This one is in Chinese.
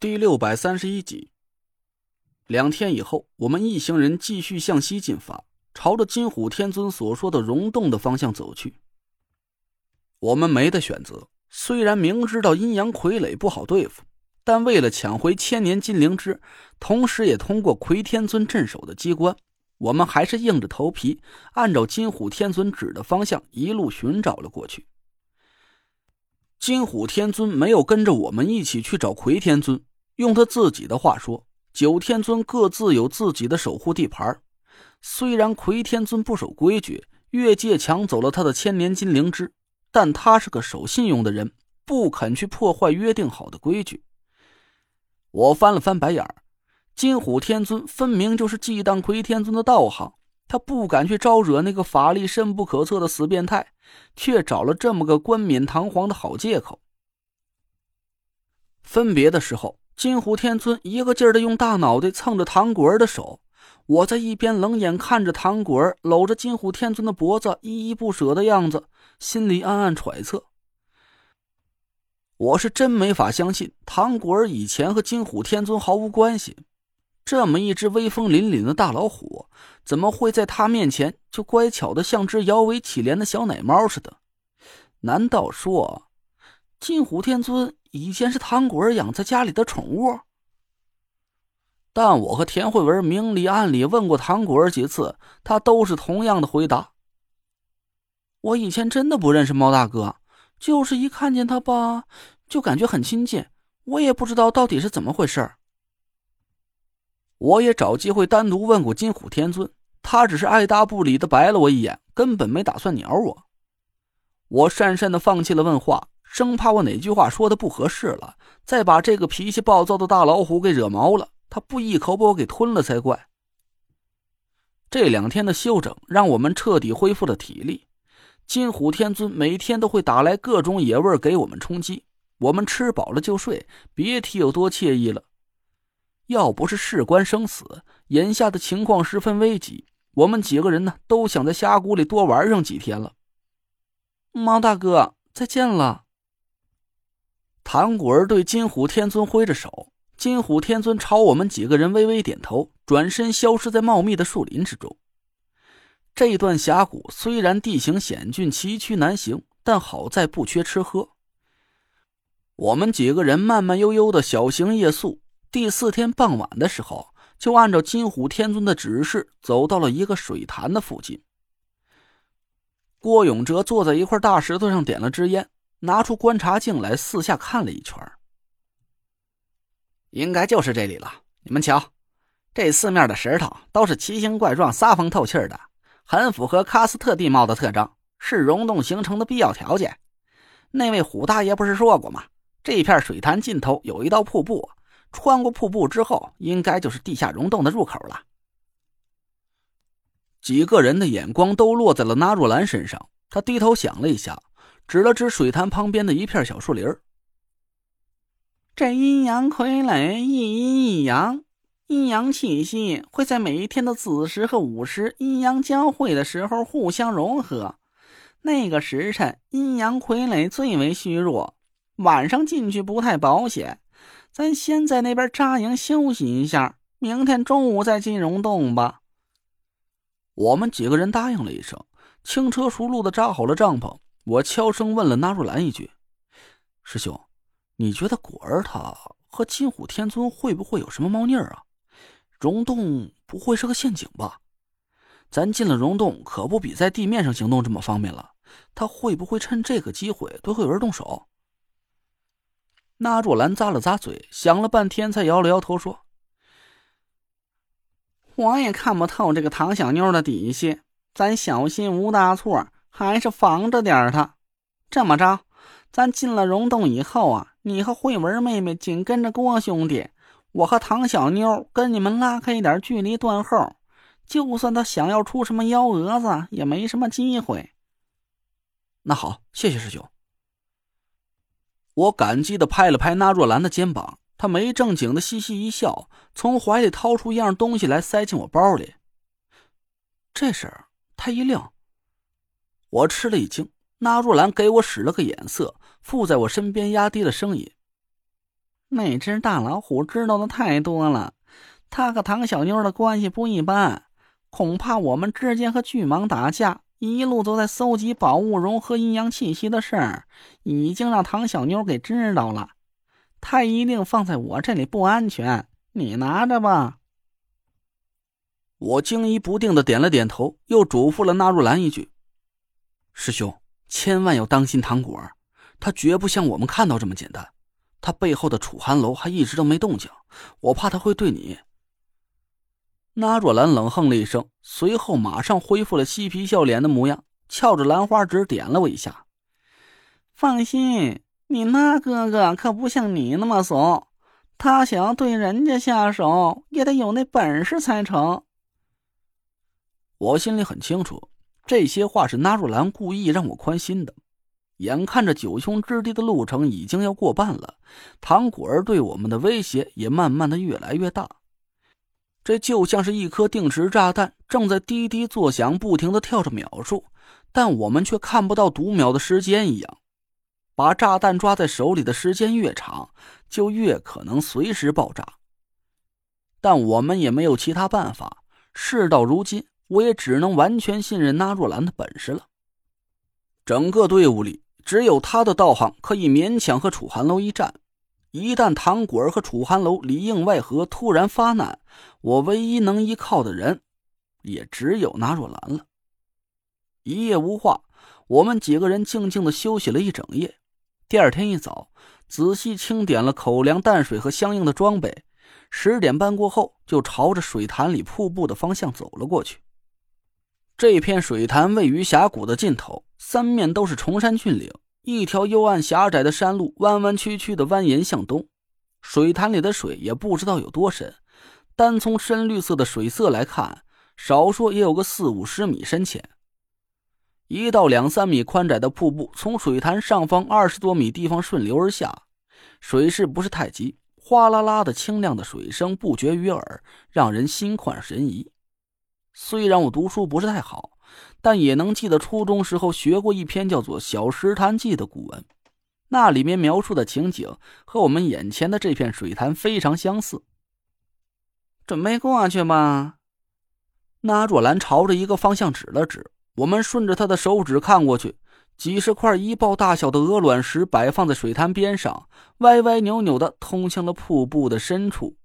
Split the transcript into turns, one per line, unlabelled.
第六百三十一集。两天以后，我们一行人继续向西进发，朝着金虎天尊所说的溶洞的方向走去。我们没得选择，虽然明知道阴阳傀儡不好对付，但为了抢回千年金灵芝，同时也通过魁天尊镇守的机关，我们还是硬着头皮，按照金虎天尊指的方向一路寻找了过去。金虎天尊没有跟着我们一起去找魁天尊，用他自己的话说，九天尊各自有自己的守护地盘。虽然魁天尊不守规矩，越界抢走了他的千年金灵芝，但他是个守信用的人，不肯去破坏约定好的规矩。我翻了翻白眼金虎天尊分明就是忌惮魁天尊的道行。他不敢去招惹那个法力深不可测的死变态，却找了这么个冠冕堂皇的好借口。分别的时候，金虎天尊一个劲儿的用大脑袋蹭着唐果儿的手，我在一边冷眼看着唐果儿搂着金虎天尊的脖子，依依不舍的样子，心里暗暗揣测：我是真没法相信唐果儿以前和金虎天尊毫无关系。这么一只威风凛凛的大老虎，怎么会在他面前就乖巧的像只摇尾乞怜的小奶猫似的？难道说，金虎天尊以前是唐果儿养在家里的宠物？但我和田慧文明里暗里问过唐果儿几次，他都是同样的回答。我以前真的不认识猫大哥，就是一看见他吧，就感觉很亲近。我也不知道到底是怎么回事。我也找机会单独问过金虎天尊，他只是爱答不理的白了我一眼，根本没打算鸟我。我讪讪的放弃了问话，生怕我哪句话说的不合适了，再把这个脾气暴躁的大老虎给惹毛了，他不一口把我给吞了才怪。这两天的休整让我们彻底恢复了体力，金虎天尊每天都会打来各种野味给我们充饥，我们吃饱了就睡，别提有多惬意了。要不是事关生死，眼下的情况十分危急，我们几个人呢都想在峡谷里多玩上几天了。猫大哥，再见了。盘古儿对金虎天尊挥着手，金虎天尊朝我们几个人微微点头，转身消失在茂密的树林之中。这段峡谷虽然地形险峻、崎岖难行，但好在不缺吃喝。我们几个人慢慢悠悠的小行夜宿。第四天傍晚的时候，就按照金虎天尊的指示，走到了一个水潭的附近。郭永哲坐在一块大石头上，点了支烟，拿出观察镜来，四下看了一圈。应该就是这里了。你们瞧，这四面的石头都是奇形怪状、撒风透气的，很符合喀斯特地貌的特征，是溶洞形成的必要条件。那位虎大爷不是说过吗？这片水潭尽头有一道瀑布。穿过瀑布之后，应该就是地下溶洞的入口了。几个人的眼光都落在了纳若兰身上，他低头想了一下，指了指水潭旁边的一片小树林这阴阳傀儡一阴一阳，阴阳气息会在每一天的子时和午时阴阳交汇的时候互相融合。那个时辰，阴阳傀儡最为虚弱，晚上进去不太保险。咱先在那边扎营休息一下，明天中午再进溶洞吧。我们几个人答应了一声，轻车熟路的扎好了帐篷。我悄声问了纳若兰一句：“师兄，你觉得果儿他和金虎天尊会不会有什么猫腻儿啊？溶洞不会是个陷阱吧？咱进了溶洞，可不比在地面上行动这么方便了。他会不会趁这个机会对慧文动手？”纳若兰咂了咂嘴，想了半天，才摇了摇头说：“我也看不透这个唐小妞的底细，咱小心无大错，还是防着点他。这么着，咱进了溶洞以后啊，你和慧文妹妹紧跟着郭兄弟，我和唐小妞跟你们拉开一点距离断后，就算他想要出什么幺蛾子，也没什么机会。”那好，谢谢师兄。我感激的拍了拍纳若兰的肩膀，她没正经的嘻嘻一笑，从怀里掏出一样东西来，塞进我包里。这时，他一愣，我吃了一惊。纳若兰给我使了个眼色，附在我身边，压低了声音：“那只大老虎知道的太多了，他和唐小妞的关系不一般，恐怕我们之间和巨蟒打架，一路都在搜集宝物、融合阴阳气息的事儿，已经让唐小妞给知道了。他一定放在我这里不安全，你拿着吧。我惊疑不定的点了点头，又嘱咐了纳若兰一句：“师兄，千万要当心唐果儿，他绝不像我们看到这么简单。他背后的楚寒楼还一直都没动静，我怕他会对你。”纳若兰冷哼了一声，随后马上恢复了嬉皮笑脸的模样，翘着兰花指点了我一下：“放心，你那哥哥可不像你那么怂，他想要对人家下手，也得有那本事才成。”我心里很清楚，这些话是纳若兰故意让我宽心的。眼看着九兄之地的路程已经要过半了，唐果儿对我们的威胁也慢慢的越来越大。这就像是一颗定时炸弹正在滴滴作响，不停的跳着秒数，但我们却看不到读秒的时间一样。把炸弹抓在手里的时间越长，就越可能随时爆炸。但我们也没有其他办法。事到如今。我也只能完全信任纳若兰的本事了。整个队伍里，只有他的道行可以勉强和楚寒楼一战。一旦唐果儿和楚寒楼里应外合，突然发难，我唯一能依靠的人，也只有纳若兰了。一夜无话，我们几个人静静的休息了一整夜。第二天一早，仔细清点了口粮、淡水和相应的装备。十点半过后，就朝着水潭里瀑布的方向走了过去。这片水潭位于峡谷的尽头，三面都是崇山峻岭，一条幽暗狭窄的山路弯弯曲曲的蜿蜒向东。水潭里的水也不知道有多深，单从深绿色的水色来看，少说也有个四五十米深浅。一道两三米宽窄的瀑布从水潭上方二十多米地方顺流而下，水势不是太急，哗啦啦的清亮的水声不绝于耳，让人心旷神怡。虽然我读书不是太好，但也能记得初中时候学过一篇叫做《小石潭记》的古文，那里面描述的情景和我们眼前的这片水潭非常相似。准备过去吧。那若兰朝着一个方向指了指，我们顺着他的手指看过去，几十块一抱大小的鹅卵石摆放在水潭边上，歪歪扭扭的通向了瀑布的深处。